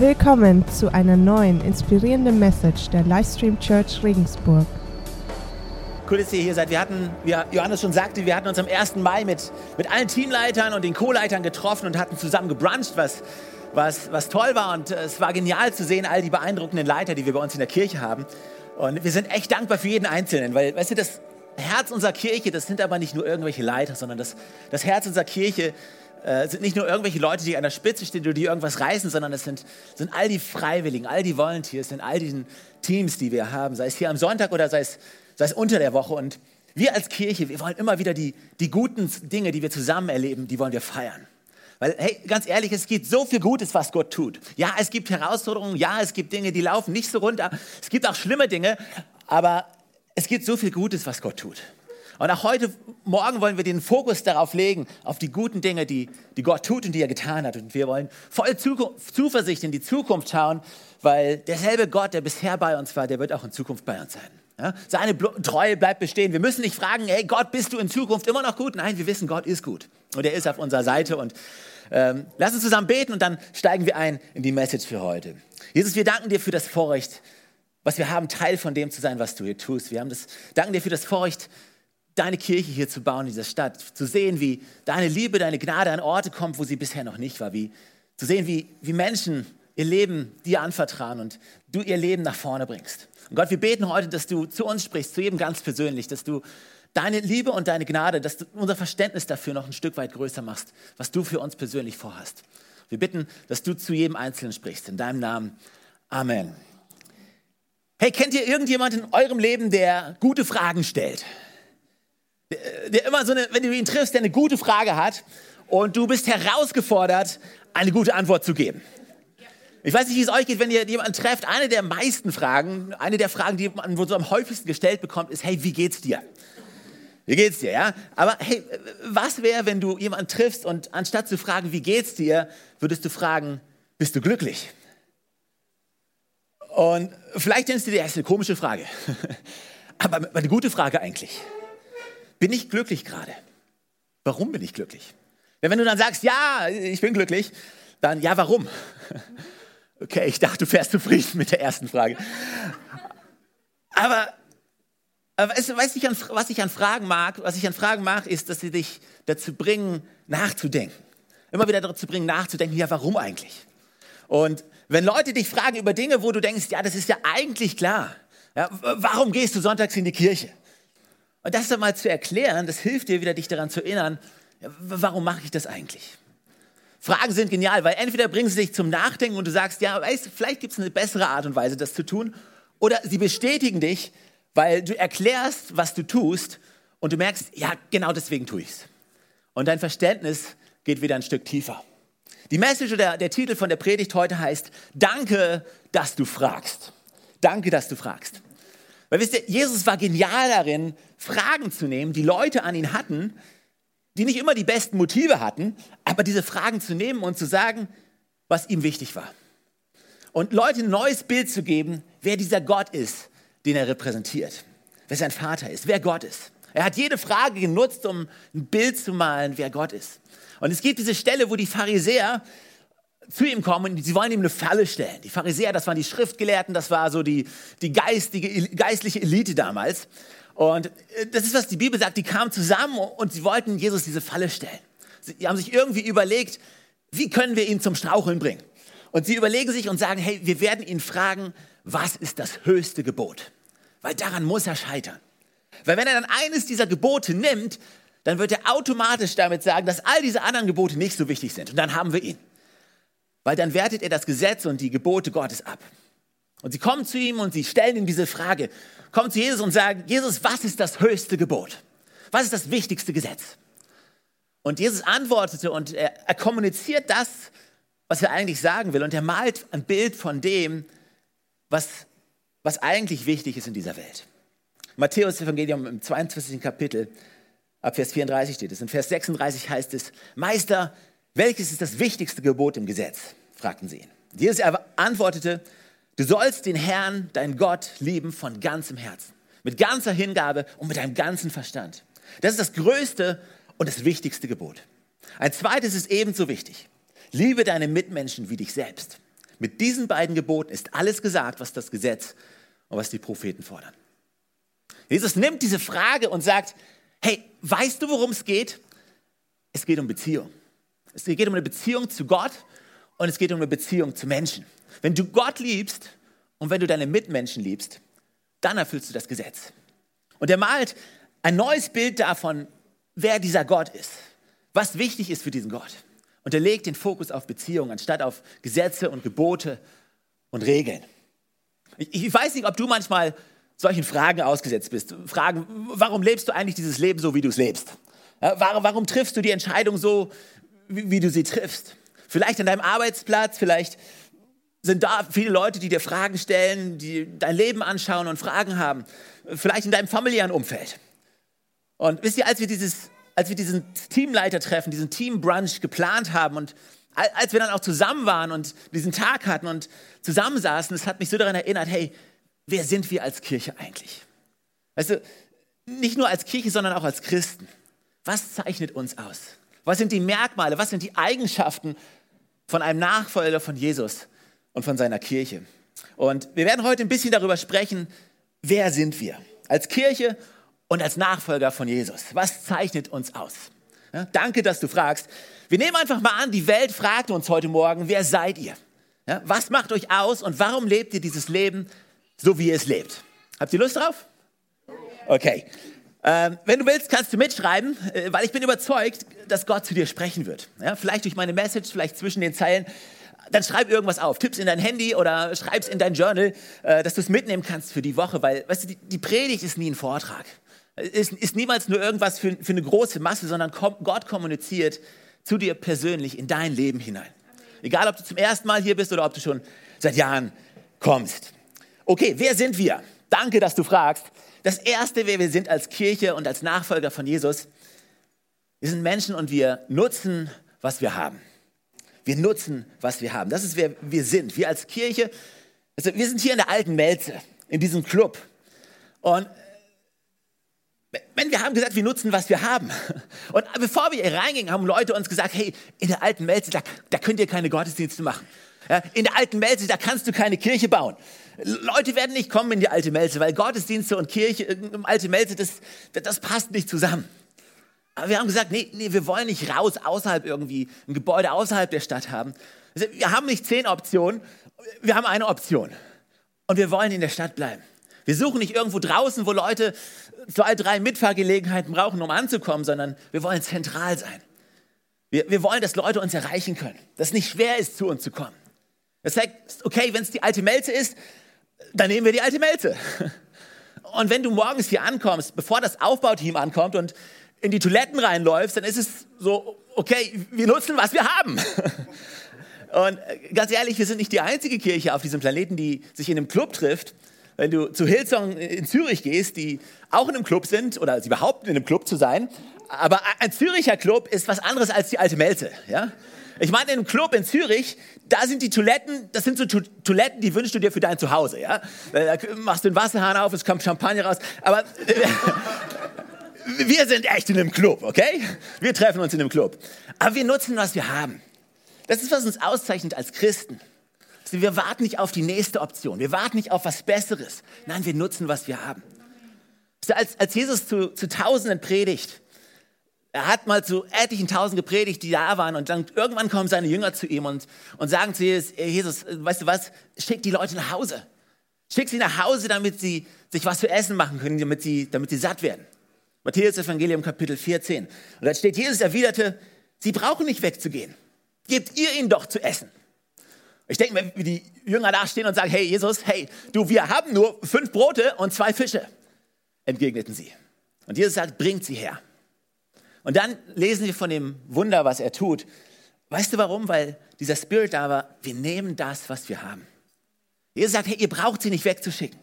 Willkommen zu einer neuen inspirierenden Message der Livestream Church Regensburg. Cool, dass ihr hier seid. Wir hatten, wie Johannes schon sagte, wir hatten uns am 1. Mai mit, mit allen Teamleitern und den Co-Leitern getroffen und hatten zusammen gebruncht, was, was, was toll war. Und äh, es war genial zu sehen, all die beeindruckenden Leiter, die wir bei uns in der Kirche haben. Und wir sind echt dankbar für jeden Einzelnen, weil, weißt du, das Herz unserer Kirche, das sind aber nicht nur irgendwelche Leiter, sondern das, das Herz unserer Kirche äh, sind nicht nur irgendwelche Leute, die an der Spitze stehen oder die irgendwas reißen, sondern es sind, sind all die Freiwilligen, all die Volunteers, sind all diesen Teams, die wir haben, sei es hier am Sonntag oder sei es, sei es unter der Woche. Und wir als Kirche, wir wollen immer wieder die, die guten Dinge, die wir zusammen erleben, die wollen wir feiern. Weil, hey, ganz ehrlich, es gibt so viel Gutes, was Gott tut. Ja, es gibt Herausforderungen, ja, es gibt Dinge, die laufen nicht so runter. Es gibt auch schlimme Dinge, aber es gibt so viel Gutes, was Gott tut. Und auch heute Morgen wollen wir den Fokus darauf legen, auf die guten Dinge, die, die Gott tut und die er getan hat. Und wir wollen voll Zuversicht in die Zukunft schauen, weil derselbe Gott, der bisher bei uns war, der wird auch in Zukunft bei uns sein. Ja? Seine Treue bleibt bestehen. Wir müssen nicht fragen, hey Gott, bist du in Zukunft immer noch gut? Nein, wir wissen, Gott ist gut. Und er ist auf unserer Seite. Und ähm, lass uns zusammen beten und dann steigen wir ein in die Message für heute. Jesus, wir danken dir für das Vorrecht, was wir haben, Teil von dem zu sein, was du hier tust. Wir haben das, danken dir für das Vorrecht, deine Kirche hier zu bauen in dieser Stadt, zu sehen, wie deine Liebe, deine Gnade an Orte kommt, wo sie bisher noch nicht war, wie, zu sehen, wie, wie Menschen ihr Leben dir anvertrauen und du ihr Leben nach vorne bringst. Und Gott, wir beten heute, dass du zu uns sprichst, zu jedem ganz persönlich, dass du deine Liebe und deine Gnade, dass du unser Verständnis dafür noch ein Stück weit größer machst, was du für uns persönlich vorhast. Wir bitten, dass du zu jedem Einzelnen sprichst. In deinem Namen. Amen. Hey, kennt ihr irgendjemand in eurem Leben, der gute Fragen stellt? Der immer so eine, wenn du ihn triffst, der eine gute Frage hat und du bist herausgefordert, eine gute Antwort zu geben. Ich weiß nicht, wie es euch geht, wenn ihr jemanden trefft. Eine der meisten Fragen, eine der Fragen, die man so am häufigsten gestellt bekommt, ist, hey, wie geht's dir? Wie geht's dir, ja? Aber hey, was wäre, wenn du jemanden triffst und anstatt zu fragen, wie geht's dir, würdest du fragen, bist du glücklich? Und vielleicht denkst du dir, das ist eine komische Frage. Aber eine gute Frage eigentlich. Bin ich glücklich gerade? Warum bin ich glücklich? Wenn du dann sagst, ja, ich bin glücklich, dann ja, warum? Okay, ich dachte, du fährst zufrieden mit der ersten Frage. Aber, aber weißt was ich, an, was ich an Fragen mag, was ich an Fragen mag, ist, dass sie dich dazu bringen, nachzudenken. Immer wieder dazu bringen, nachzudenken, ja, warum eigentlich? Und wenn Leute dich fragen über Dinge, wo du denkst, ja, das ist ja eigentlich klar. Ja, warum gehst du sonntags in die Kirche? Und das dann mal zu erklären, das hilft dir wieder, dich daran zu erinnern, warum mache ich das eigentlich? Fragen sind genial, weil entweder bringen sie dich zum Nachdenken und du sagst, ja, weißt, vielleicht gibt es eine bessere Art und Weise, das zu tun, oder sie bestätigen dich, weil du erklärst, was du tust und du merkst, ja, genau deswegen tue ich es. Und dein Verständnis geht wieder ein Stück tiefer. Die Message oder der Titel von der Predigt heute heißt, danke, dass du fragst. Danke, dass du fragst. Weil wisst ihr, Jesus war genial darin, Fragen zu nehmen, die Leute an ihn hatten, die nicht immer die besten Motive hatten, aber diese Fragen zu nehmen und zu sagen, was ihm wichtig war. Und Leuten ein neues Bild zu geben, wer dieser Gott ist, den er repräsentiert, wer sein Vater ist, wer Gott ist. Er hat jede Frage genutzt, um ein Bild zu malen, wer Gott ist. Und es gibt diese Stelle, wo die Pharisäer zu ihm kommen und sie wollen ihm eine Falle stellen. Die Pharisäer, das waren die Schriftgelehrten, das war so die, die geistige, geistliche Elite damals. Und äh, das ist, was die Bibel sagt, die kamen zusammen und sie wollten Jesus diese Falle stellen. Sie haben sich irgendwie überlegt, wie können wir ihn zum Straucheln bringen? Und sie überlegen sich und sagen, hey, wir werden ihn fragen, was ist das höchste Gebot? Weil daran muss er scheitern. Weil wenn er dann eines dieser Gebote nimmt, dann wird er automatisch damit sagen, dass all diese anderen Gebote nicht so wichtig sind. Und dann haben wir ihn weil dann wertet er das Gesetz und die Gebote Gottes ab. Und sie kommen zu ihm und sie stellen ihm diese Frage, kommen zu Jesus und sagen, Jesus, was ist das höchste Gebot? Was ist das wichtigste Gesetz? Und Jesus antwortete und er, er kommuniziert das, was er eigentlich sagen will. Und er malt ein Bild von dem, was, was eigentlich wichtig ist in dieser Welt. Matthäus Evangelium im 22. Kapitel, ab Vers 34 steht es. In Vers 36 heißt es, Meister, welches ist das wichtigste Gebot im Gesetz? fragten sie ihn. Jesus antwortete, du sollst den Herrn, dein Gott, lieben von ganzem Herzen, mit ganzer Hingabe und mit deinem ganzen Verstand. Das ist das größte und das wichtigste Gebot. Ein zweites ist ebenso wichtig. Liebe deine Mitmenschen wie dich selbst. Mit diesen beiden Geboten ist alles gesagt, was das Gesetz und was die Propheten fordern. Jesus nimmt diese Frage und sagt, hey, weißt du, worum es geht? Es geht um Beziehung. Es geht um eine Beziehung zu Gott und es geht um eine Beziehung zu Menschen. Wenn du Gott liebst und wenn du deine Mitmenschen liebst, dann erfüllst du das Gesetz. Und er malt ein neues Bild davon, wer dieser Gott ist, was wichtig ist für diesen Gott. Und er legt den Fokus auf Beziehungen anstatt auf Gesetze und Gebote und Regeln. Ich, weiß nicht, ob du manchmal solchen Fragen ausgesetzt bist. Fragen, warum lebst du eigentlich dieses Leben so, wie du es lebst? warum, triffst du die Entscheidung so, wie, wie du sie triffst? Vielleicht an deinem Arbeitsplatz, vielleicht sind da viele Leute, die dir Fragen stellen, die dein Leben anschauen und Fragen haben. Vielleicht in deinem familiären Umfeld. Und wisst ihr, als wir, dieses, als wir diesen Teamleiter-Treffen, diesen Team-Brunch geplant haben und als wir dann auch zusammen waren und diesen Tag hatten und zusammensaßen, das hat mich so daran erinnert, hey, wer sind wir als Kirche eigentlich? Weißt du, nicht nur als Kirche, sondern auch als Christen. Was zeichnet uns aus? Was sind die Merkmale, was sind die Eigenschaften von einem Nachfolger von Jesus und von seiner Kirche? Und wir werden heute ein bisschen darüber sprechen, wer sind wir als Kirche und als Nachfolger von Jesus? Was zeichnet uns aus? Ja, danke, dass du fragst. Wir nehmen einfach mal an, die Welt fragt uns heute Morgen, wer seid ihr? Ja, was macht euch aus und warum lebt ihr dieses Leben so, wie ihr es lebt? Habt ihr Lust drauf? Okay. Ähm, wenn du willst, kannst du mitschreiben, äh, weil ich bin überzeugt, dass Gott zu dir sprechen wird. Ja, vielleicht durch meine Message, vielleicht zwischen den Zeilen. Dann schreib irgendwas auf, tipp's in dein Handy oder schreib's in dein Journal, äh, dass du es mitnehmen kannst für die Woche, weil, weißt du, die, Predigt ist nie ein Vortrag ist, ist niemals nur irgendwas für, für eine große Masse, sondern Gott kommuniziert zu dir persönlich in dein Leben hinein. Egal, ob du zum ersten Mal hier bist oder ob du schon seit Jahren kommst. Okay, wer sind wir? Danke, dass du fragst. Das Erste, wer wir sind als Kirche und als Nachfolger von Jesus, wir sind Menschen und wir nutzen, was wir haben. Wir nutzen, was wir haben. Das ist, wer wir sind. Wir als Kirche, also wir sind hier in der alten Melze, in diesem Club. Und wenn wir haben gesagt, wir nutzen, was wir haben. Und bevor wir hier reingingen, haben Leute uns gesagt, hey, in der alten Melze, da, da könnt ihr keine Gottesdienste machen. Ja, in der alten Melze, da kannst du keine Kirche bauen. Leute werden nicht kommen in die alte Melze, weil Gottesdienste und Kirche, äh, alte Melze, das, das passt nicht zusammen. Aber wir haben gesagt, nee, nee, wir wollen nicht raus, außerhalb irgendwie, ein Gebäude außerhalb der Stadt haben. Also, wir haben nicht zehn Optionen, wir haben eine Option. Und wir wollen in der Stadt bleiben. Wir suchen nicht irgendwo draußen, wo Leute zwei, drei Mitfahrgelegenheiten brauchen, um anzukommen, sondern wir wollen zentral sein. Wir, wir wollen, dass Leute uns erreichen können, dass es nicht schwer ist, zu uns zu kommen. Das heißt, okay, wenn es die alte Melze ist, dann nehmen wir die alte Melze. Und wenn du morgens hier ankommst, bevor das Aufbauteam ankommt und in die Toiletten reinläufst, dann ist es so, okay, wir nutzen, was wir haben. Und ganz ehrlich, wir sind nicht die einzige Kirche auf diesem Planeten, die sich in einem Club trifft wenn du zu Hillsong in Zürich gehst, die auch in einem Club sind oder sie behaupten, in einem Club zu sein, aber ein Züricher Club ist was anderes als die alte Melze, ja? Ich meine, in einem Club in Zürich, da sind die Toiletten, das sind so to Toiletten, die wünschst du dir für dein Zuhause, ja? Da machst du den Wasserhahn auf, es kommt Champagner raus, aber wir sind echt in einem Club, okay? Wir treffen uns in einem Club. Aber wir nutzen, was wir haben. Das ist, was uns auszeichnet als Christen. Wir warten nicht auf die nächste Option. Wir warten nicht auf was Besseres. Nein, wir nutzen, was wir haben. Als, als Jesus zu, zu Tausenden predigt, er hat mal zu etlichen Tausenden gepredigt, die da waren. Und dann irgendwann kommen seine Jünger zu ihm und, und sagen zu Jesus, Jesus, weißt du was, schick die Leute nach Hause. Schick sie nach Hause, damit sie sich was zu essen machen können, damit sie, damit sie satt werden. Matthäus Evangelium Kapitel 14. Und da steht, Jesus erwiderte, sie brauchen nicht wegzugehen. Gebt ihr ihnen doch zu essen. Ich denke mir, wie die Jünger da stehen und sagen, hey Jesus, hey, du, wir haben nur fünf Brote und zwei Fische, entgegneten sie. Und Jesus sagt, bringt sie her. Und dann lesen wir von dem Wunder, was er tut. Weißt du warum? Weil dieser Spirit da war, wir nehmen das, was wir haben. Jesus sagt, hey, ihr braucht sie nicht wegzuschicken.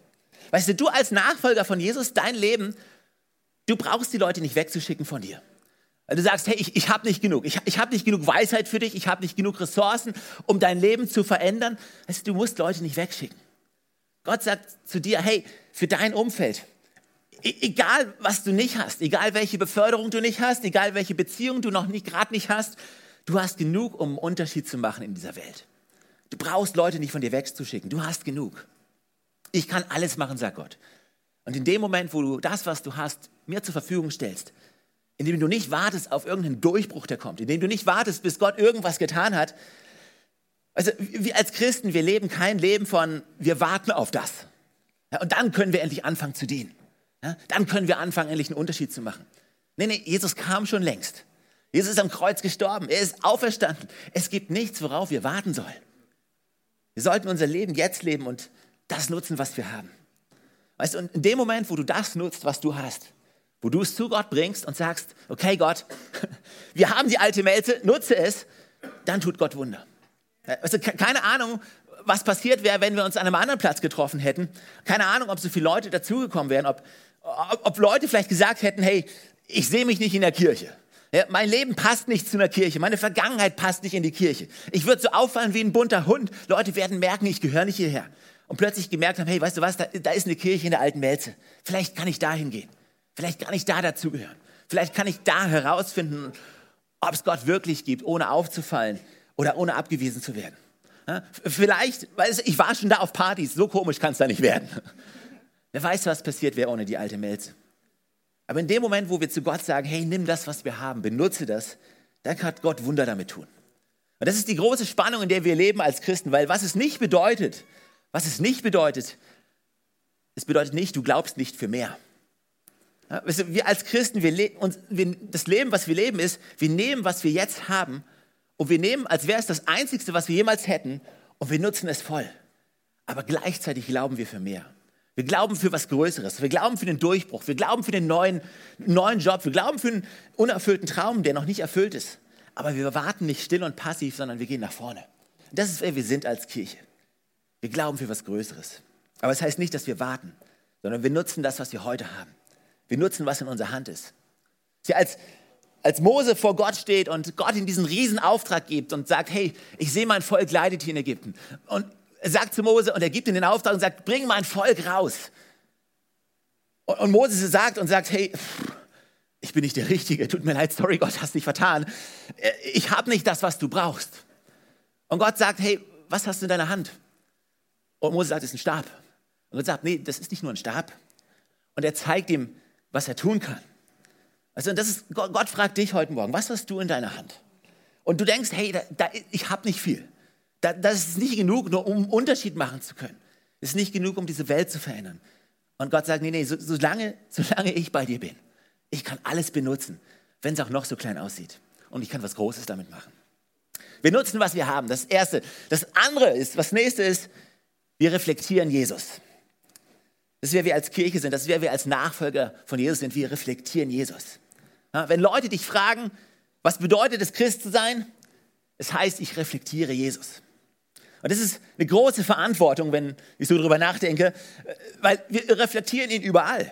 Weißt du, du als Nachfolger von Jesus, dein Leben, du brauchst die Leute nicht wegzuschicken von dir. Weil du sagst, hey, ich, ich habe nicht genug. Ich, ich habe nicht genug Weisheit für dich. Ich habe nicht genug Ressourcen, um dein Leben zu verändern. Weißt du, du musst Leute nicht wegschicken. Gott sagt zu dir, hey, für dein Umfeld, egal was du nicht hast, egal welche Beförderung du nicht hast, egal welche Beziehung du noch nicht gerade nicht hast, du hast genug, um einen Unterschied zu machen in dieser Welt. Du brauchst Leute nicht von dir wegzuschicken. Du hast genug. Ich kann alles machen, sagt Gott. Und in dem Moment, wo du das, was du hast, mir zur Verfügung stellst, indem du nicht wartest auf irgendeinen Durchbruch, der kommt, indem du nicht wartest, bis Gott irgendwas getan hat. Also wir als Christen, wir leben kein Leben von, wir warten auf das. Und dann können wir endlich anfangen zu dienen. Ja, dann können wir anfangen, endlich einen Unterschied zu machen. Nee, nee, Jesus kam schon längst. Jesus ist am Kreuz gestorben. Er ist auferstanden. Es gibt nichts, worauf wir warten sollen. Wir sollten unser Leben jetzt leben und das nutzen, was wir haben. Weißt du, und in dem Moment, wo du das nutzt, was du hast, wo du es zu Gott bringst und sagst, okay Gott, wir haben die alte Melze, nutze es, dann tut Gott Wunder. Also keine Ahnung, was passiert wäre, wenn wir uns an einem anderen Platz getroffen hätten. Keine Ahnung, ob so viele Leute dazugekommen wären, ob, ob, Leute vielleicht gesagt hätten, hey, ich sehe mich nicht in der Kirche. Ja, mein Leben passt nicht zu einer Kirche. Meine Vergangenheit passt nicht in die Kirche. Ich würde so auffallen wie ein bunter Hund. Leute werden merken, ich gehöre nicht hierher. Und plötzlich gemerkt haben, hey, weißt du was, da, da ist eine Kirche in der alten Melze. Vielleicht kann ich da hingehen. Vielleicht kann ich da dazugehören. Vielleicht kann ich da herausfinden, ob es Gott wirklich gibt, ohne aufzufallen oder ohne abgewiesen zu werden. Ja, vielleicht, weil ich war schon da auf Partys, so komisch kann es da nicht werden. Wer weiß, was passiert wäre ohne die alte Melze. Aber in dem Moment, wo wir zu Gott sagen, hey, nimm das, was wir haben, benutze das, dann kann Gott Wunder damit tun. Und das ist die große Spannung, in der wir leben als Christen, weil was es nicht bedeutet, was es nicht bedeutet, es bedeutet nicht, du glaubst nicht für mehr. Ja, wir als Christen, wir, uns, wir, das Leben, was wir leben, ist, wir nehmen, was wir jetzt haben und wir nehmen, als wäre es das Einzige, was wir jemals hätten und wir nutzen es voll. Aber gleichzeitig glauben wir für mehr. Wir glauben für was Größeres. Wir glauben für den Durchbruch. Wir glauben für den neuen, neuen Job. Wir glauben für einen unerfüllten Traum, der noch nicht erfüllt ist. Aber wir warten nicht still und passiv, sondern wir gehen nach vorne. Das ist, wer wir sind als Kirche. Wir glauben für was Größeres. Aber es das heißt nicht, dass wir warten, sondern wir nutzen das, was wir heute haben. Wir nutzen, was in unserer Hand ist. Sie als, als Mose vor Gott steht und Gott ihm diesen Riesenauftrag gibt und sagt, hey, ich sehe mein Volk leidet hier in Ägypten. Und sagt zu Mose und er gibt ihm den Auftrag und sagt, bring mein Volk raus. Und, und Mose sagt und sagt, hey, ich bin nicht der Richtige, tut mir leid, sorry Gott, hast dich vertan. Ich habe nicht das, was du brauchst. Und Gott sagt, hey, was hast du in deiner Hand? Und Mose sagt, es ist ein Stab. Und Gott sagt, nee, das ist nicht nur ein Stab. Und er zeigt ihm, was er tun kann. Also das ist, Gott, Gott fragt dich heute Morgen, was hast du in deiner Hand? Und du denkst, hey, da, da, ich habe nicht viel. Da, das ist nicht genug, nur um einen Unterschied machen zu können. Das ist nicht genug, um diese Welt zu verändern. Und Gott sagt, nee, nee, so, solange, solange ich bei dir bin, ich kann alles benutzen, wenn es auch noch so klein aussieht. Und ich kann was Großes damit machen. Wir nutzen, was wir haben. Das Erste. Das andere ist, was nächste ist, wir reflektieren Jesus. Das ist, wer wir als Kirche sind, das ist, wer wir als Nachfolger von Jesus sind. Wir reflektieren Jesus. Ja, wenn Leute dich fragen, was bedeutet es, Christ zu sein? Es heißt, ich reflektiere Jesus. Und das ist eine große Verantwortung, wenn ich so darüber nachdenke, weil wir reflektieren ihn überall.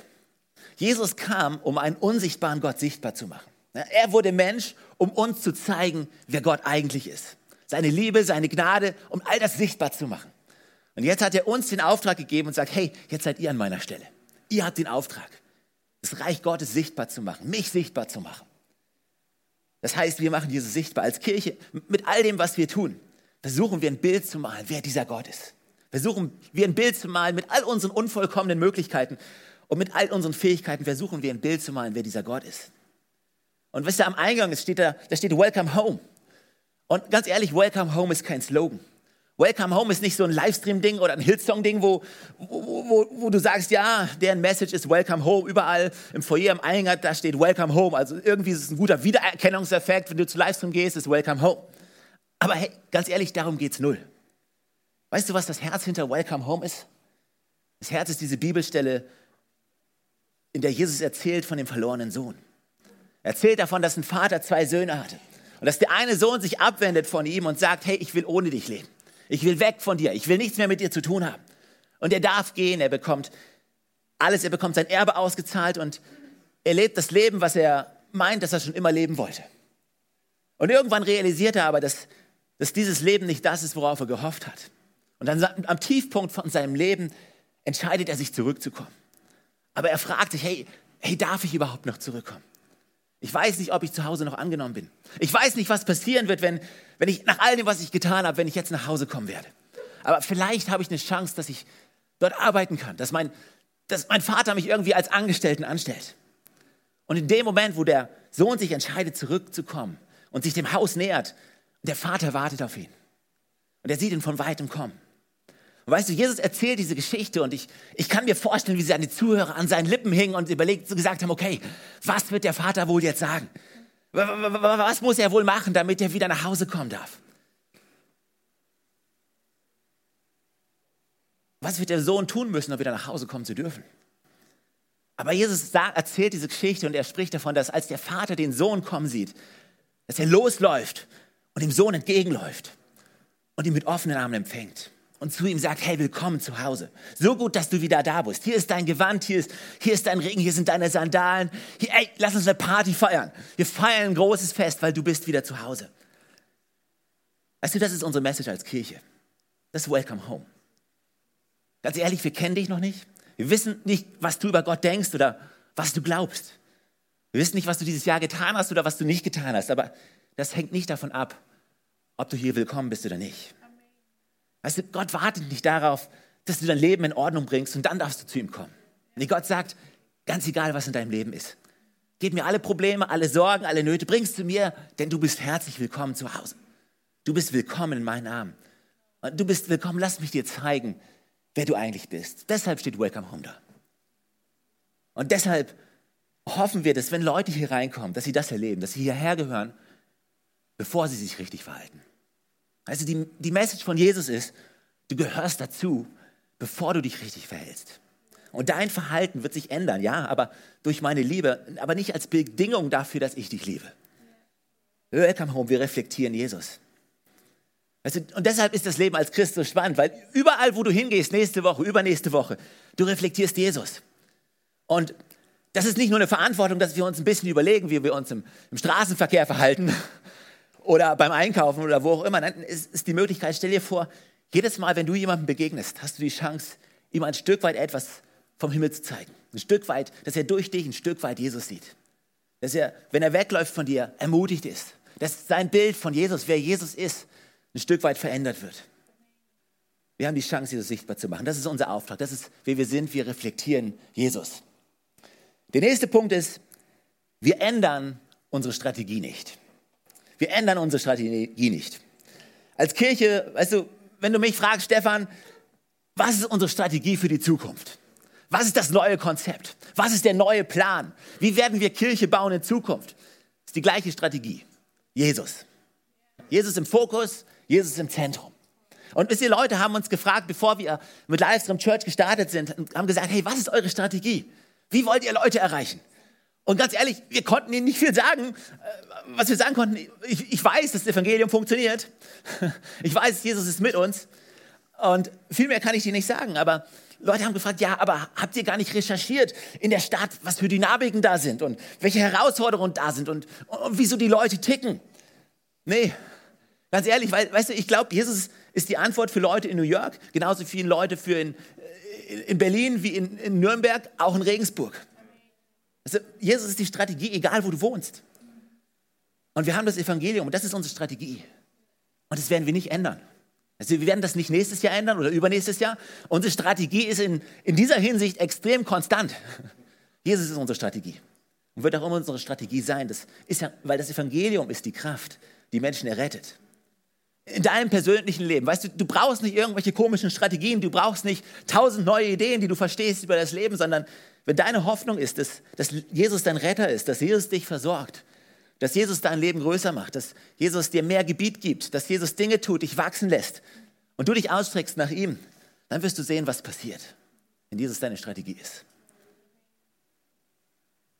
Jesus kam, um einen unsichtbaren Gott sichtbar zu machen. Er wurde Mensch, um uns zu zeigen, wer Gott eigentlich ist. Seine Liebe, seine Gnade, um all das sichtbar zu machen. Und jetzt hat er uns den Auftrag gegeben und sagt, hey, jetzt seid ihr an meiner Stelle. Ihr habt den Auftrag, das Reich Gottes sichtbar zu machen, mich sichtbar zu machen. Das heißt, wir machen Jesus sichtbar als Kirche mit all dem, was wir tun. Versuchen wir ein Bild zu malen, wer dieser Gott ist. Versuchen wir ein Bild zu malen mit all unseren unvollkommenen Möglichkeiten und mit all unseren Fähigkeiten versuchen wir ein Bild zu malen, wer dieser Gott ist. Und wisst ihr, am Eingang steht da, da steht Welcome Home. Und ganz ehrlich, Welcome Home ist kein Slogan. Welcome Home ist nicht so ein Livestream-Ding oder ein Hillsong-Ding, wo, wo, wo, wo, du sagst, ja, deren Message ist Welcome Home. Überall im Foyer, im Eingang, da steht Welcome Home. Also irgendwie ist es ein guter Wiedererkennungseffekt, wenn du zu Livestream gehst, ist Welcome Home. Aber hey, ganz ehrlich, darum geht es null. Weißt du, was das Herz hinter Welcome Home ist? Das Herz ist diese Bibelstelle, in der Jesus erzählt von dem verlorenen Sohn. Er erzählt davon, dass ein Vater zwei Söhne hatte. Und dass der eine Sohn sich abwendet von ihm und sagt, hey, ich will ohne dich leben. Ich will weg von dir. Ich will nichts mehr mit dir zu tun haben. Und er darf gehen. Er bekommt alles. Er bekommt sein Erbe ausgezahlt und er lebt das Leben, was er meint, dass er schon immer leben wollte. Und irgendwann realisiert er aber, dass, dass dieses Leben nicht das ist, worauf er gehofft hat. Und dann am Tiefpunkt von seinem Leben entscheidet er sich zurückzukommen. Aber er fragt sich, hey, hey, darf ich überhaupt noch zurückkommen? Ich weiß nicht, ob ich zu Hause noch angenommen bin. Ich weiß nicht, was passieren wird, wenn, wenn ich nach all dem, was ich getan habe, wenn ich jetzt nach Hause kommen werde. Aber vielleicht habe ich eine Chance, dass ich dort arbeiten kann, dass mein, dass mein Vater mich irgendwie als Angestellten anstellt. Und in dem Moment, wo der Sohn sich entscheidet, zurückzukommen und sich dem Haus nähert, der Vater wartet auf ihn. Und er sieht ihn von weitem kommen. Und weißt du, Jesus erzählt diese Geschichte und ich, ich kann mir vorstellen, wie seine Zuhörer an seinen Lippen hingen und überlegt, so gesagt haben, okay, was wird der Vater wohl jetzt sagen? Was muss er wohl machen, damit er wieder nach Hause kommen darf? Was wird der Sohn tun müssen, um wieder nach Hause kommen zu dürfen? Aber Jesus erzählt diese Geschichte und er spricht davon, dass als der Vater den Sohn kommen sieht, dass er losläuft und dem Sohn entgegenläuft und ihn mit offenen Armen empfängt und zu ihm sagt, hey, willkommen zu Hause. So gut, dass du wieder da bist. Hier ist dein Gewand, hier ist, hier ist dein Ring, hier sind deine Sandalen. Hier, ey, lass uns eine Party feiern. Wir feiern ein großes Fest, weil du bist wieder zu Hause. Weißt du, das ist unsere Message als Kirche. Das ist Welcome Home. Ganz ehrlich, wir kennen dich noch nicht. Wir wissen nicht, was du über Gott denkst oder was du glaubst. Wir wissen nicht, was du dieses Jahr getan hast oder was du nicht getan hast. Aber das hängt nicht davon ab, ob du hier willkommen bist oder nicht. Weißt du, Gott wartet nicht darauf, dass du dein Leben in Ordnung bringst und dann darfst du zu ihm kommen. Nee, Gott sagt, ganz egal, was in deinem Leben ist. Gib mir alle Probleme, alle Sorgen, alle Nöte, bringst du mir, denn du bist herzlich willkommen zu Hause. Du bist willkommen in meinen Armen. Und du bist willkommen, lass mich dir zeigen, wer du eigentlich bist. Deshalb steht Welcome Home da. Und deshalb hoffen wir, dass wenn Leute hier reinkommen, dass sie das erleben, dass sie hierher gehören, bevor sie sich richtig verhalten. Also die, die Message von Jesus ist, du gehörst dazu, bevor du dich richtig verhältst. Und dein Verhalten wird sich ändern, ja, aber durch meine Liebe, aber nicht als Bedingung dafür, dass ich dich liebe. Welcome home, wir reflektieren Jesus. Weißt und deshalb ist das Leben als Christ so spannend, weil überall, wo du hingehst, nächste Woche, übernächste Woche, du reflektierst Jesus. Und das ist nicht nur eine Verantwortung, dass wir uns ein bisschen überlegen, wie wir uns im, im Straßenverkehr verhalten, oder beim Einkaufen oder wo auch immer. Dann ist, ist die Möglichkeit, stell dir vor, jedes Mal, wenn du jemandem begegnest, hast du die Chance, ihm ein Stück weit etwas vom Himmel zu zeigen. Ein Stück weit, dass er durch dich ein Stück weit Jesus sieht. Dass er, wenn er wegläuft von dir, ermutigt ist. Dass sein Bild von Jesus, wer Jesus ist, ein Stück weit verändert wird. Wir haben die Chance, Jesus sichtbar zu machen. Das ist unser Auftrag. Das ist, wer wir sind. Wir reflektieren Jesus. Der nächste Punkt ist, wir ändern unsere Strategie nicht. Wir ändern unsere Strategie nicht. Als Kirche, weißt du, wenn du mich fragst, Stefan, was ist unsere Strategie für die Zukunft? Was ist das neue Konzept? Was ist der neue Plan? Wie werden wir Kirche bauen in Zukunft? Das ist die gleiche Strategie. Jesus. Jesus im Fokus, Jesus im Zentrum. Und wisst ihr, Leute haben uns gefragt, bevor wir mit Livestream Church gestartet sind, haben gesagt, hey, was ist eure Strategie? Wie wollt ihr Leute erreichen? Und ganz ehrlich, wir konnten ihnen nicht viel sagen. Äh, was wir sagen konnten, ich, ich weiß, das Evangelium funktioniert. Ich weiß, Jesus ist mit uns. Und viel mehr kann ich dir nicht sagen. Aber Leute haben gefragt, ja, aber habt ihr gar nicht recherchiert in der Stadt, was für Dynamiken da sind und welche Herausforderungen da sind und, und wieso die Leute ticken? Nee, ganz ehrlich, weißt du, ich glaube, Jesus ist die Antwort für Leute in New York, genauso viele Leute für in, in Berlin wie in, in Nürnberg, auch in Regensburg. Also Jesus ist die Strategie, egal wo du wohnst. Und wir haben das Evangelium und das ist unsere Strategie. Und das werden wir nicht ändern. Also wir werden das nicht nächstes Jahr ändern oder übernächstes Jahr. Unsere Strategie ist in, in dieser Hinsicht extrem konstant. Jesus ist unsere Strategie und wird auch immer unsere Strategie sein. Das ist ja, weil das Evangelium ist die Kraft, die Menschen errettet. In deinem persönlichen Leben, weißt du, du brauchst nicht irgendwelche komischen Strategien, du brauchst nicht tausend neue Ideen, die du verstehst über das Leben, sondern wenn deine Hoffnung ist, dass, dass Jesus dein Retter ist, dass Jesus dich versorgt, dass Jesus dein Leben größer macht, dass Jesus dir mehr Gebiet gibt, dass Jesus Dinge tut, dich wachsen lässt und du dich ausstreckst nach ihm, dann wirst du sehen, was passiert, wenn Jesus deine Strategie ist.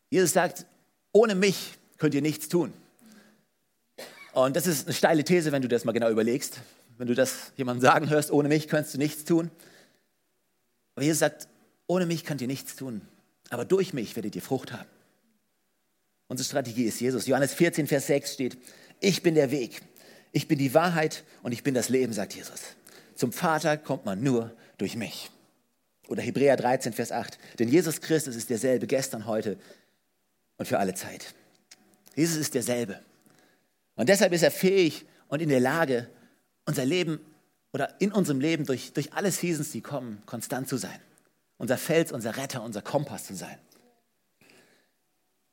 Jesus sagt, ohne mich könnt ihr nichts tun. Und das ist eine steile These, wenn du das mal genau überlegst. Wenn du das jemandem sagen hörst, ohne mich könntest du nichts tun. Aber Jesus sagt, ohne mich könnt ihr nichts tun aber durch mich werdet ihr Frucht haben. Unsere Strategie ist Jesus. Johannes 14, Vers 6 steht, ich bin der Weg, ich bin die Wahrheit und ich bin das Leben, sagt Jesus. Zum Vater kommt man nur durch mich. Oder Hebräer 13, Vers 8, denn Jesus Christus ist derselbe gestern, heute und für alle Zeit. Jesus ist derselbe. Und deshalb ist er fähig, und in der Lage, unser Leben oder in unserem Leben durch, durch alle Seasons, die kommen, konstant zu sein. Unser Fels, unser Retter, unser Kompass zu sein.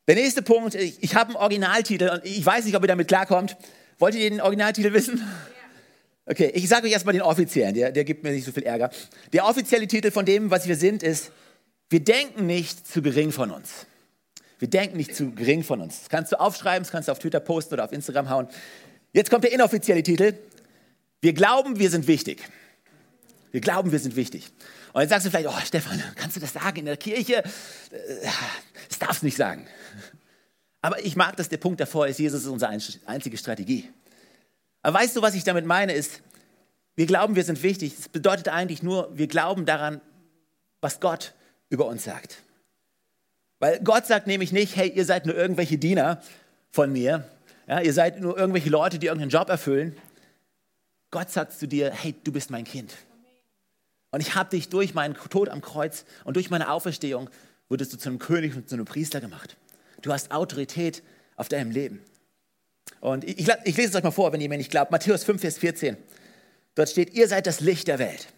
Der nächste Punkt, ich, ich habe einen Originaltitel und ich weiß nicht, ob ihr damit klarkommt. Wollt ihr den Originaltitel wissen? Okay, ich sage euch erstmal den offiziellen, der, der gibt mir nicht so viel Ärger. Der offizielle Titel von dem, was wir sind, ist, wir denken nicht zu gering von uns. Wir denken nicht zu gering von uns. Das kannst du aufschreiben, das kannst du auf Twitter posten oder auf Instagram hauen. Jetzt kommt der inoffizielle Titel. Wir glauben, wir sind wichtig. Wir glauben, wir sind wichtig. Und jetzt sagst du vielleicht, oh Stefan, kannst du das sagen in der Kirche? Das darfst du nicht sagen. Aber ich mag, dass der Punkt davor ist, Jesus ist unsere einzige Strategie. Aber weißt du, was ich damit meine, ist, wir glauben, wir sind wichtig. Das bedeutet eigentlich nur, wir glauben daran, was Gott über uns sagt. Weil Gott sagt nämlich nicht, hey, ihr seid nur irgendwelche Diener von mir, ja, ihr seid nur irgendwelche Leute, die irgendeinen Job erfüllen. Gott sagt zu dir, hey, du bist mein Kind. Und ich habe dich durch meinen Tod am Kreuz und durch meine Auferstehung, wurdest du zu einem König und zu einem Priester gemacht. Du hast Autorität auf deinem Leben. Und ich, ich, ich lese es euch mal vor, wenn ihr mir nicht glaubt. Matthäus 5, Vers 14. Dort steht, ihr seid das Licht der Welt.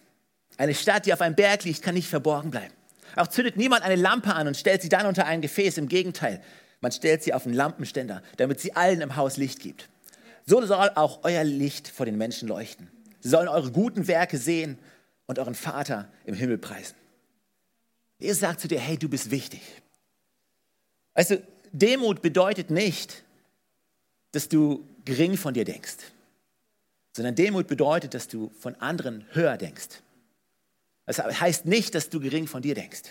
Eine Stadt, die auf einem Berg liegt, kann nicht verborgen bleiben. Auch zündet niemand eine Lampe an und stellt sie dann unter ein Gefäß. Im Gegenteil, man stellt sie auf einen Lampenständer, damit sie allen im Haus Licht gibt. So soll auch euer Licht vor den Menschen leuchten. Sie sollen eure guten Werke sehen und euren Vater im Himmel preisen. Er sagt zu dir, hey, du bist wichtig. Weißt du, Demut bedeutet nicht, dass du gering von dir denkst, sondern Demut bedeutet, dass du von anderen höher denkst. Das heißt nicht, dass du gering von dir denkst.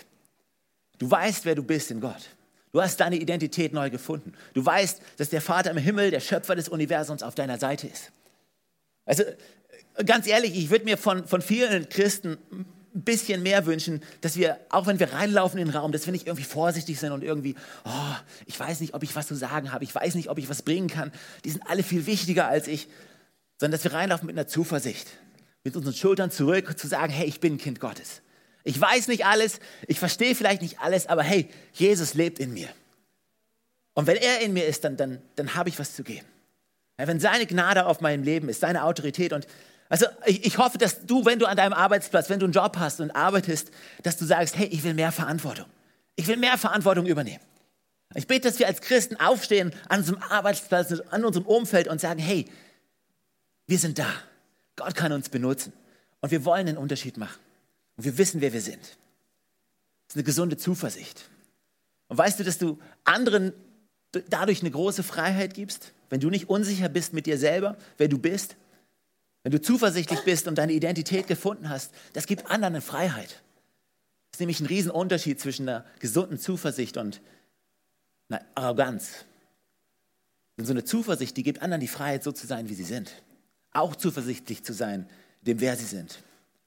Du weißt, wer du bist in Gott. Du hast deine Identität neu gefunden. Du weißt, dass der Vater im Himmel, der Schöpfer des Universums, auf deiner Seite ist. Also ganz ehrlich, ich würde mir von, von vielen Christen ein bisschen mehr wünschen, dass wir, auch wenn wir reinlaufen in den Raum, dass wir nicht irgendwie vorsichtig sind und irgendwie, oh, ich weiß nicht, ob ich was zu sagen habe, ich weiß nicht, ob ich was bringen kann. Die sind alle viel wichtiger als ich, sondern dass wir reinlaufen mit einer Zuversicht mit unseren Schultern zurück zu sagen, hey, ich bin ein Kind Gottes. Ich weiß nicht alles, ich verstehe vielleicht nicht alles, aber hey, Jesus lebt in mir. Und wenn er in mir ist, dann, dann, dann habe ich was zu geben. Wenn seine Gnade auf meinem Leben ist, seine Autorität und also ich, ich hoffe, dass du, wenn du an deinem Arbeitsplatz, wenn du einen Job hast und arbeitest, dass du sagst, hey, ich will mehr Verantwortung. Ich will mehr Verantwortung übernehmen. Ich bete, dass wir als Christen aufstehen an unserem Arbeitsplatz, an unserem Umfeld und sagen, hey, wir sind da. Gott kann uns benutzen. Und wir wollen einen Unterschied machen. Und wir wissen, wer wir sind. Das ist eine gesunde Zuversicht. Und weißt du, dass du anderen dadurch eine große Freiheit gibst, wenn du nicht unsicher bist mit dir selber, wer du bist? Wenn du zuversichtlich bist und deine Identität gefunden hast, das gibt anderen eine Freiheit. Das ist nämlich ein Riesenunterschied zwischen einer gesunden Zuversicht und einer Arroganz. Und so eine Zuversicht, die gibt anderen die Freiheit, so zu sein, wie sie sind auch zuversichtlich zu sein, dem wer sie sind.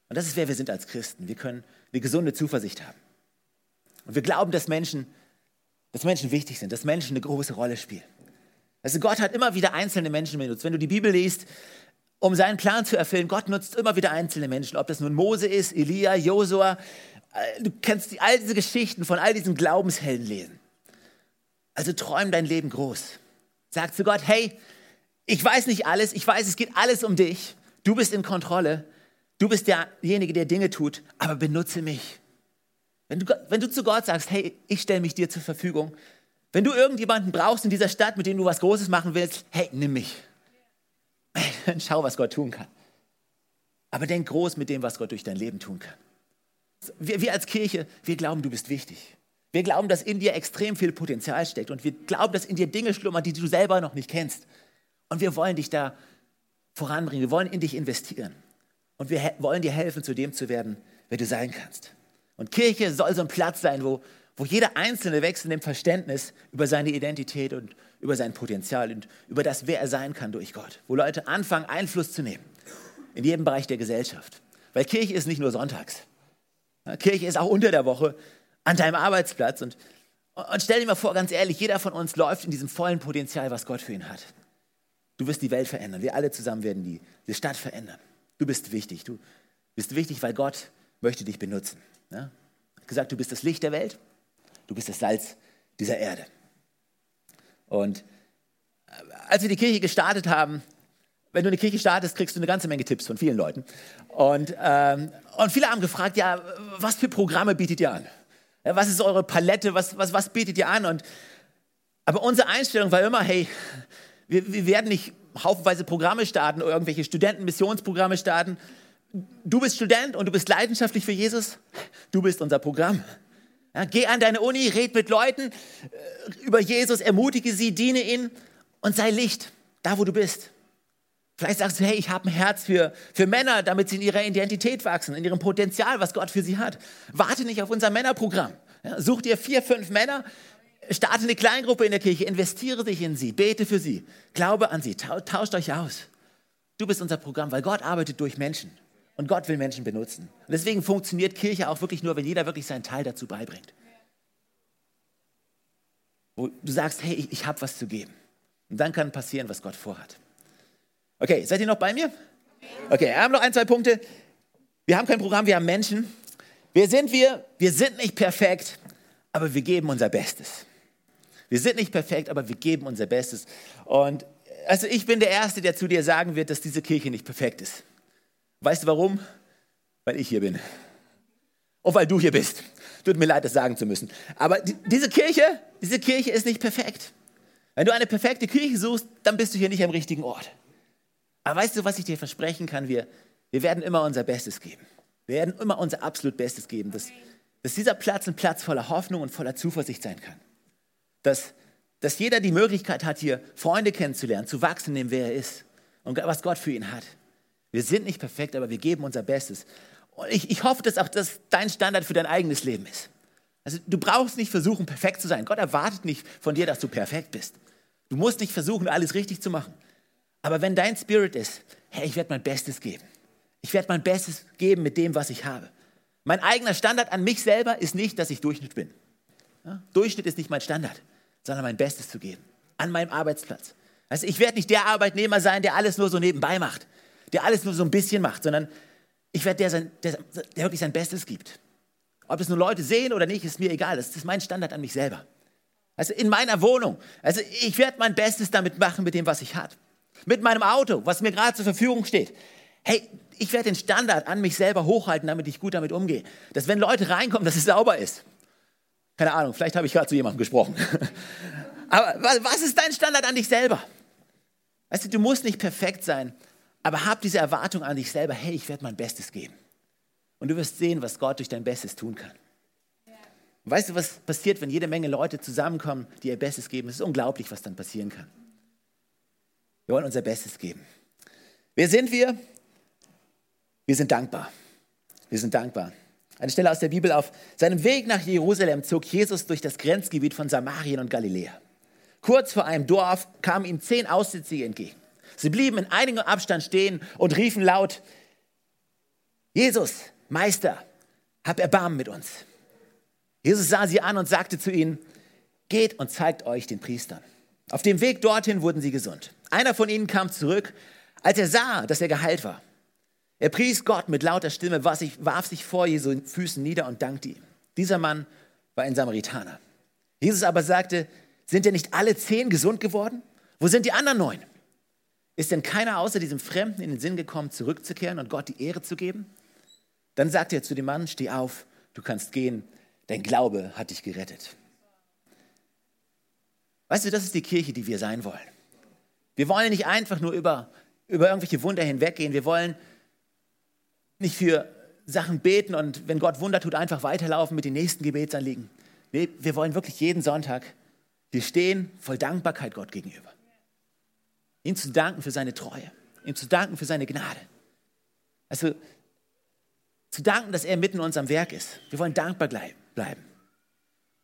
Und das ist, wer wir sind als Christen. Wir können eine gesunde Zuversicht haben. Und wir glauben, dass Menschen, dass Menschen wichtig sind, dass Menschen eine große Rolle spielen. Also Gott hat immer wieder einzelne Menschen benutzt. Wenn du die Bibel liest, um seinen Plan zu erfüllen, Gott nutzt immer wieder einzelne Menschen. Ob das nun Mose ist, Elia, Josua, äh, du kannst all diese Geschichten von all diesen Glaubenshelden lesen. Also träum dein Leben groß. Sag zu Gott, hey, ich weiß nicht alles, ich weiß, es geht alles um dich. Du bist in Kontrolle. Du bist derjenige, der Dinge tut, aber benutze mich. Wenn du, wenn du zu Gott sagst, hey, ich stelle mich dir zur Verfügung. Wenn du irgendjemanden brauchst in dieser Stadt, mit dem du was Großes machen willst, hey, nimm mich. Dann schau, was Gott tun kann. Aber denk groß mit dem, was Gott durch dein Leben tun kann. Wir, wir als Kirche, wir glauben, du bist wichtig. Wir glauben, dass in dir extrem viel Potenzial steckt und wir glauben, dass in dir Dinge schlummern, die du selber noch nicht kennst. Und wir wollen dich da voranbringen. Wir wollen in dich investieren. Und wir wollen dir helfen, zu dem zu werden, wer du sein kannst. Und Kirche soll so ein Platz sein, wo, wo jeder Einzelne wächst in dem Verständnis über seine Identität und über sein Potenzial und über das, wer er sein kann durch Gott. Wo Leute anfangen, Einfluss zu nehmen in jedem Bereich der Gesellschaft. Weil Kirche ist nicht nur sonntags. Kirche ist auch unter der Woche an deinem Arbeitsplatz. Und, und stell dir mal vor, ganz ehrlich, jeder von uns läuft in diesem vollen Potenzial, was Gott für ihn hat. Du wirst die Welt verändern. Wir alle zusammen werden die, die Stadt verändern. Du bist wichtig. Du bist wichtig, weil Gott möchte dich benutzen. Ja? Gesagt, du bist das Licht der Welt. Du bist das Salz dieser Erde. Und äh, als wir die Kirche gestartet haben, wenn du eine Kirche startest, kriegst du eine ganze Menge Tipps von vielen Leuten. Und, ähm, und viele haben gefragt, ja, was für Programme bietet ihr an? Ja, was ist eure Palette? Was, was, was bietet ihr an? Und, aber unsere Einstellung war immer, hey, wir, wir werden nicht haufenweise Programme starten oder irgendwelche Studentenmissionsprogramme starten. Du bist Student und du bist leidenschaftlich für Jesus. Du bist unser Programm. Ja, geh an deine Uni, red mit Leuten äh, über Jesus, ermutige sie, diene ihnen und sei Licht, da wo du bist. Vielleicht sagst du, hey, ich habe ein Herz für, für Männer, damit sie in ihrer Identität wachsen, in ihrem Potenzial, was Gott für sie hat. Warte nicht auf unser Männerprogramm. Ja, such dir vier, fünf Männer, starte eine Kleingruppe in der Kirche, investiere dich in sie, bete für sie, glaube an sie, tauscht euch aus. Du bist unser Programm, weil Gott arbeitet durch Menschen. Und Gott will Menschen benutzen. Und deswegen funktioniert Kirche auch wirklich nur, wenn jeder wirklich seinen Teil dazu beibringt. Wo du sagst, hey, ich, ich habe was zu geben. Und dann kann passieren, was Gott vorhat. Okay, seid ihr noch bei mir? Okay, wir haben noch ein, zwei Punkte. Wir haben kein Programm, wir haben Menschen. Wer sind wir? Wir sind nicht perfekt, aber wir geben unser Bestes. Wir sind nicht perfekt, aber wir geben unser Bestes. Und also ich bin der Erste, der zu dir sagen wird, dass diese Kirche nicht perfekt ist. Weißt du warum? Weil ich hier bin. Und weil du hier bist. Tut mir leid, das sagen zu müssen. Aber die, diese Kirche, diese Kirche ist nicht perfekt. Wenn du eine perfekte Kirche suchst, dann bist du hier nicht am richtigen Ort. Aber weißt du, was ich dir versprechen kann? Wir, wir werden immer unser Bestes geben. Wir werden immer unser absolut Bestes geben, dass, dass dieser Platz ein Platz voller Hoffnung und voller Zuversicht sein kann. Dass, dass jeder die Möglichkeit hat, hier Freunde kennenzulernen, zu wachsen, in dem wer er ist und was Gott für ihn hat. Wir sind nicht perfekt, aber wir geben unser Bestes. Und ich, ich hoffe, dass auch das dein Standard für dein eigenes Leben ist. Also du brauchst nicht versuchen, perfekt zu sein. Gott erwartet nicht von dir, dass du perfekt bist. Du musst nicht versuchen, alles richtig zu machen. Aber wenn dein Spirit ist, hey, ich werde mein Bestes geben. Ich werde mein Bestes geben mit dem, was ich habe. Mein eigener Standard an mich selber ist nicht, dass ich Durchschnitt bin. Ja? Durchschnitt ist nicht mein Standard, sondern mein Bestes zu geben. An meinem Arbeitsplatz. Also ich werde nicht der Arbeitnehmer sein, der alles nur so nebenbei macht der alles nur so ein bisschen macht, sondern ich werde der, sein, der, der wirklich sein Bestes gibt. Ob es nur Leute sehen oder nicht, ist mir egal. Das ist mein Standard an mich selber. Also in meiner Wohnung. Also ich werde mein Bestes damit machen mit dem, was ich habe. Mit meinem Auto, was mir gerade zur Verfügung steht. Hey, ich werde den Standard an mich selber hochhalten, damit ich gut damit umgehe. Dass wenn Leute reinkommen, dass es sauber ist. Keine Ahnung, vielleicht habe ich gerade zu jemandem gesprochen. Aber was ist dein Standard an dich selber? Weißt du, du musst nicht perfekt sein, aber hab diese Erwartung an dich selber, hey, ich werde mein Bestes geben. Und du wirst sehen, was Gott durch dein Bestes tun kann. Und weißt du, was passiert, wenn jede Menge Leute zusammenkommen, die ihr Bestes geben? Es ist unglaublich, was dann passieren kann. Wir wollen unser Bestes geben. Wer sind wir? Wir sind dankbar. Wir sind dankbar. Eine Stelle aus der Bibel auf seinem Weg nach Jerusalem zog Jesus durch das Grenzgebiet von Samarien und Galiläa. Kurz vor einem Dorf kamen ihm zehn Aussätzige entgegen. Sie blieben in einigem Abstand stehen und riefen laut, Jesus, Meister, hab Erbarmen mit uns. Jesus sah sie an und sagte zu ihnen, geht und zeigt euch den Priestern. Auf dem Weg dorthin wurden sie gesund. Einer von ihnen kam zurück, als er sah, dass er geheilt war. Er pries Gott mit lauter Stimme, warf sich vor Jesu Füßen nieder und dankte ihm. Dieser Mann war ein Samaritaner. Jesus aber sagte, sind denn nicht alle zehn gesund geworden? Wo sind die anderen neun? Ist denn keiner außer diesem Fremden in den Sinn gekommen, zurückzukehren und Gott die Ehre zu geben? Dann sagt er zu dem Mann, steh auf, du kannst gehen, dein Glaube hat dich gerettet. Weißt du, das ist die Kirche, die wir sein wollen. Wir wollen nicht einfach nur über, über irgendwelche Wunder hinweggehen. Wir wollen nicht für Sachen beten und wenn Gott Wunder tut, einfach weiterlaufen mit den nächsten Gebetsanliegen. Nee, wir wollen wirklich jeden Sonntag hier stehen, voll Dankbarkeit Gott gegenüber ihm zu danken für seine Treue, ihm zu danken für seine Gnade. Also zu danken, dass er mitten in unserem Werk ist. Wir wollen dankbar bleiben.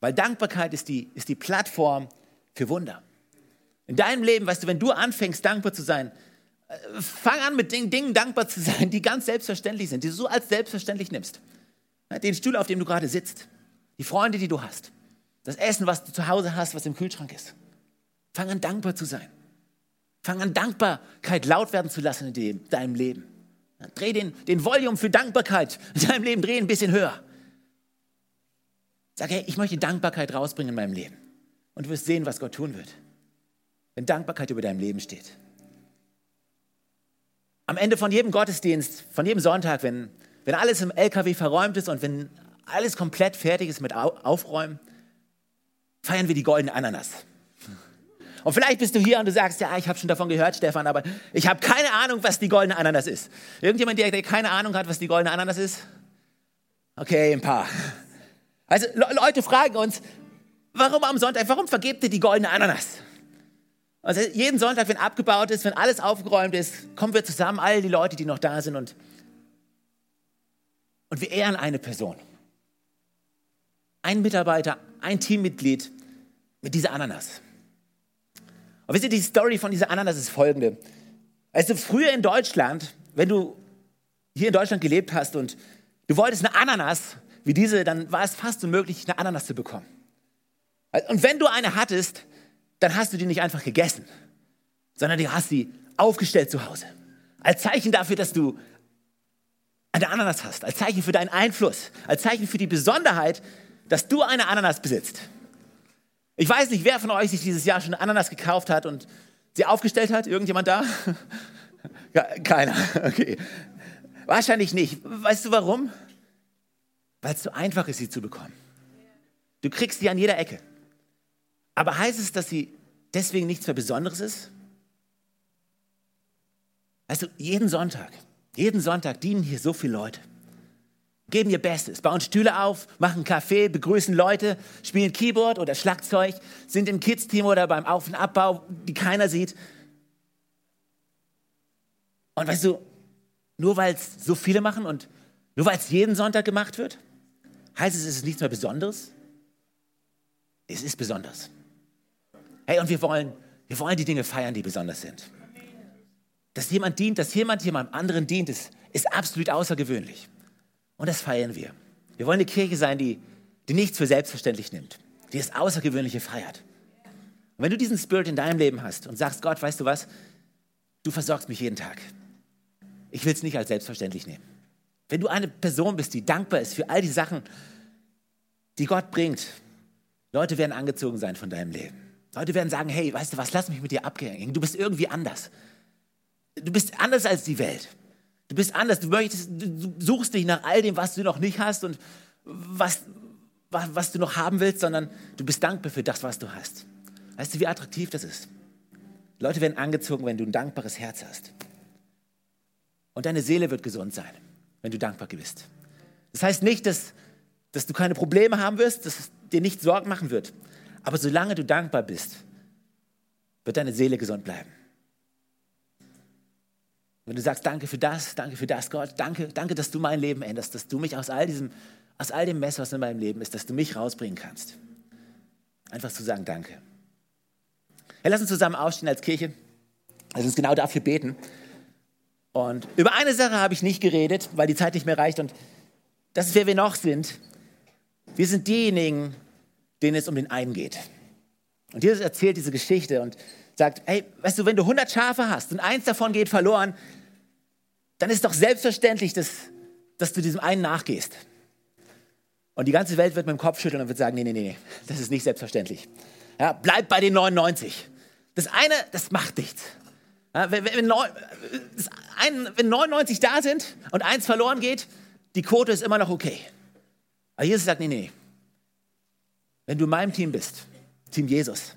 Weil Dankbarkeit ist die, ist die Plattform für Wunder. In deinem Leben, weißt du, wenn du anfängst, dankbar zu sein, fang an mit Dingen, Dingen dankbar zu sein, die ganz selbstverständlich sind, die du so als selbstverständlich nimmst. Den Stuhl, auf dem du gerade sitzt, die Freunde, die du hast, das Essen, was du zu Hause hast, was im Kühlschrank ist. Fang an, dankbar zu sein. Fang an, Dankbarkeit laut werden zu lassen in dem, deinem Leben. Dreh den, den Volume für Dankbarkeit in deinem Leben, dreh ein bisschen höher. Sag, hey, ich möchte Dankbarkeit rausbringen in meinem Leben. Und du wirst sehen, was Gott tun wird, wenn Dankbarkeit über deinem Leben steht. Am Ende von jedem Gottesdienst, von jedem Sonntag, wenn, wenn alles im LKW verräumt ist und wenn alles komplett fertig ist mit Aufräumen, feiern wir die goldene Ananas. Und vielleicht bist du hier und du sagst, ja, ich habe schon davon gehört, Stefan, aber ich habe keine Ahnung, was die goldene Ananas ist. Irgendjemand, der, der keine Ahnung hat, was die goldene Ananas ist? Okay, ein paar. Also Le Leute fragen uns, warum am Sonntag, warum vergebt ihr die goldene Ananas? Also jeden Sonntag, wenn abgebaut ist, wenn alles aufgeräumt ist, kommen wir zusammen, all die Leute, die noch da sind und, und wir ehren eine Person. Ein Mitarbeiter, ein Teammitglied mit dieser Ananas. Und wisst ihr, die Story von dieser Ananas ist folgende. Also früher in Deutschland, wenn du hier in Deutschland gelebt hast und du wolltest eine Ananas wie diese, dann war es fast unmöglich, eine Ananas zu bekommen. Und wenn du eine hattest, dann hast du die nicht einfach gegessen, sondern du hast sie aufgestellt zu Hause. Als Zeichen dafür, dass du eine Ananas hast, als Zeichen für deinen Einfluss, als Zeichen für die Besonderheit, dass du eine Ananas besitzt. Ich weiß nicht, wer von euch sich dieses Jahr schon eine Ananas gekauft hat und sie aufgestellt hat. Irgendjemand da? Keiner. Okay. Wahrscheinlich nicht. Weißt du warum? Weil es so einfach ist, sie zu bekommen. Du kriegst sie an jeder Ecke. Aber heißt es, dass sie deswegen nichts mehr Besonderes ist? Also jeden Sonntag, jeden Sonntag dienen hier so viele Leute geben ihr Bestes, bauen Stühle auf, machen Kaffee, begrüßen Leute, spielen Keyboard oder Schlagzeug, sind im Kids-Team oder beim Auf- und Abbau, die keiner sieht. Und weißt du, nur weil es so viele machen und nur weil es jeden Sonntag gemacht wird, heißt es, es ist nichts mehr Besonderes? Es ist besonders. Hey, und wir wollen, wir wollen die Dinge feiern, die besonders sind. Dass jemand dient, dass jemand jemandem anderen dient, ist, ist absolut außergewöhnlich. Und das feiern wir. Wir wollen eine Kirche sein, die, die nichts für selbstverständlich nimmt, die das Außergewöhnliche feiert. Und wenn du diesen Spirit in deinem Leben hast und sagst, Gott, weißt du was, du versorgst mich jeden Tag. Ich will es nicht als selbstverständlich nehmen. Wenn du eine Person bist, die dankbar ist für all die Sachen, die Gott bringt, Leute werden angezogen sein von deinem Leben. Leute werden sagen, hey, weißt du was, lass mich mit dir abgehen. Du bist irgendwie anders. Du bist anders als die Welt. Du bist anders. Du, möchtest, du suchst nicht nach all dem, was du noch nicht hast und was, was, was du noch haben willst, sondern du bist dankbar für das, was du hast. Weißt du, wie attraktiv das ist? Leute werden angezogen, wenn du ein dankbares Herz hast. Und deine Seele wird gesund sein, wenn du dankbar bist. Das heißt nicht, dass, dass du keine Probleme haben wirst, dass es dir nicht Sorgen machen wird. Aber solange du dankbar bist, wird deine Seele gesund bleiben. Wenn du sagst, danke für das, danke für das, Gott, danke, danke, dass du mein Leben änderst, dass du mich aus all diesem, aus all dem Mess, was in meinem Leben ist, dass du mich rausbringen kannst. Einfach zu sagen, danke. Hey, lass uns zusammen aufstehen als Kirche. Lass uns genau dafür beten. Und über eine Sache habe ich nicht geredet, weil die Zeit nicht mehr reicht. Und das ist, wer wir noch sind. Wir sind diejenigen, denen es um den einen geht. Und Jesus erzählt diese Geschichte und sagt, hey, weißt du, wenn du 100 Schafe hast und eins davon geht verloren, dann ist doch selbstverständlich, dass, dass du diesem einen nachgehst. Und die ganze Welt wird mit dem Kopf schütteln und wird sagen, nee, nee, nee, das ist nicht selbstverständlich. Ja, bleib bei den 99. Das eine, das macht nichts. Ja, wenn, wenn, wenn 99 da sind und eins verloren geht, die Quote ist immer noch okay. Aber Jesus sagt, nee, nee, wenn du in meinem Team bist, Team Jesus,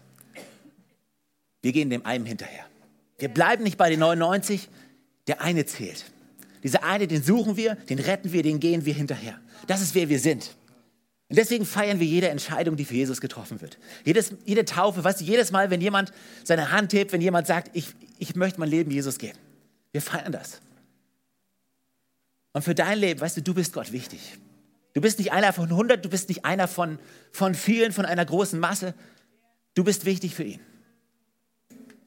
wir gehen dem einen hinterher. Wir bleiben nicht bei den 99, der eine zählt. Dieser eine, den suchen wir, den retten wir, den gehen wir hinterher. Das ist, wer wir sind. Und deswegen feiern wir jede Entscheidung, die für Jesus getroffen wird. Jedes, jede Taufe, weißt du, jedes Mal, wenn jemand seine Hand hebt, wenn jemand sagt, ich, ich möchte mein Leben Jesus geben. Wir feiern das. Und für dein Leben, weißt du, du bist Gott wichtig. Du bist nicht einer von 100, du bist nicht einer von, von vielen, von einer großen Masse. Du bist wichtig für ihn.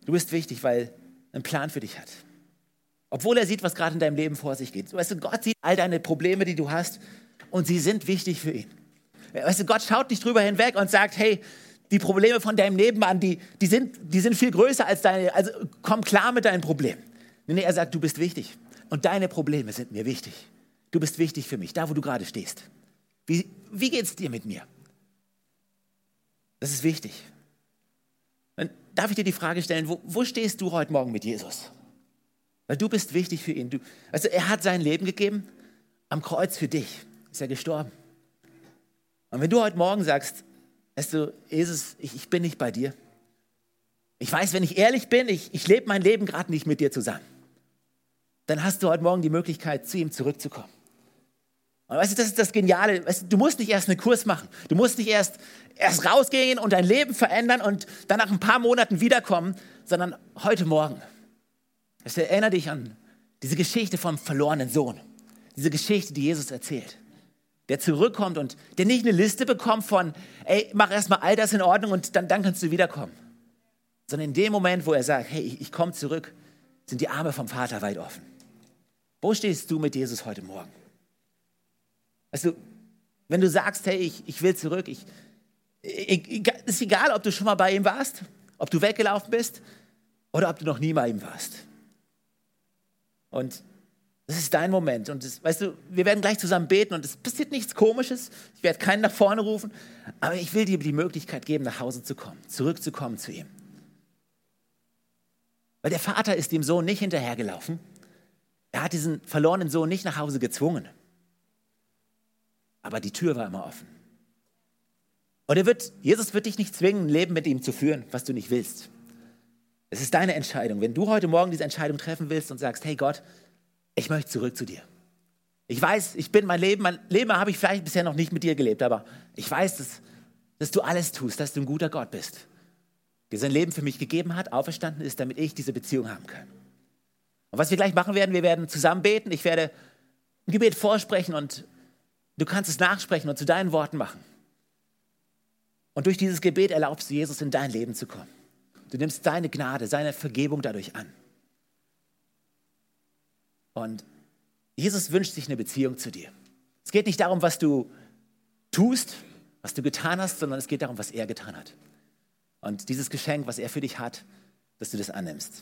Du bist wichtig, weil er einen Plan für dich hat. Obwohl er sieht, was gerade in deinem Leben vor sich geht. Weißt du, Gott sieht all deine Probleme, die du hast, und sie sind wichtig für ihn. Weißt du, Gott schaut nicht drüber hinweg und sagt, hey, die Probleme von deinem Nebenmann, die, die, sind, die sind viel größer als deine, also komm klar mit deinen Problemen. Nee, er sagt, du bist wichtig. Und deine Probleme sind mir wichtig. Du bist wichtig für mich, da wo du gerade stehst. Wie, wie geht es dir mit mir? Das ist wichtig. Dann darf ich dir die Frage stellen, wo, wo stehst du heute Morgen mit Jesus? Weil du bist wichtig für ihn. Du, also er hat sein Leben gegeben am Kreuz für dich. Ist er gestorben. Und wenn du heute Morgen sagst, weißt du, Jesus, ich, ich bin nicht bei dir. Ich weiß, wenn ich ehrlich bin, ich, ich lebe mein Leben gerade nicht mit dir zusammen. Dann hast du heute Morgen die Möglichkeit, zu ihm zurückzukommen. Und weißt du, das ist das Geniale. Weißt du, du musst nicht erst einen Kurs machen. Du musst nicht erst, erst rausgehen und dein Leben verändern und dann nach ein paar Monaten wiederkommen, sondern heute Morgen. Weißt du, erinnere dich an diese Geschichte vom verlorenen Sohn. Diese Geschichte, die Jesus erzählt der zurückkommt und der nicht eine Liste bekommt von, ey, mach erstmal all das in Ordnung und dann, dann kannst du wiederkommen. Sondern in dem Moment, wo er sagt, hey, ich, ich komme zurück, sind die Arme vom Vater weit offen. Wo stehst du mit Jesus heute Morgen? Weißt du, wenn du sagst, hey, ich, ich will zurück, ich, ich, ist egal, ob du schon mal bei ihm warst, ob du weggelaufen bist oder ob du noch nie bei ihm warst. Und das ist dein Moment. Und das, weißt du, wir werden gleich zusammen beten und es passiert nichts Komisches. Ich werde keinen nach vorne rufen. Aber ich will dir die Möglichkeit geben, nach Hause zu kommen, zurückzukommen zu ihm. Weil der Vater ist dem Sohn nicht hinterhergelaufen. Er hat diesen verlorenen Sohn nicht nach Hause gezwungen. Aber die Tür war immer offen. Und er wird, Jesus wird dich nicht zwingen, ein Leben mit ihm zu führen, was du nicht willst. Es ist deine Entscheidung. Wenn du heute Morgen diese Entscheidung treffen willst und sagst, hey Gott, ich möchte zurück zu dir. Ich weiß, ich bin mein Leben, mein Leben habe ich vielleicht bisher noch nicht mit dir gelebt, aber ich weiß, dass, dass du alles tust, dass du ein guter Gott bist, der sein Leben für mich gegeben hat, auferstanden ist, damit ich diese Beziehung haben kann. Und was wir gleich machen werden, wir werden zusammen beten, ich werde ein Gebet vorsprechen und du kannst es nachsprechen und zu deinen Worten machen. Und durch dieses Gebet erlaubst du Jesus in dein Leben zu kommen. Du nimmst seine Gnade, seine Vergebung dadurch an. Und Jesus wünscht sich eine Beziehung zu dir. Es geht nicht darum, was du tust, was du getan hast, sondern es geht darum, was er getan hat. Und dieses Geschenk, was er für dich hat, dass du das annimmst.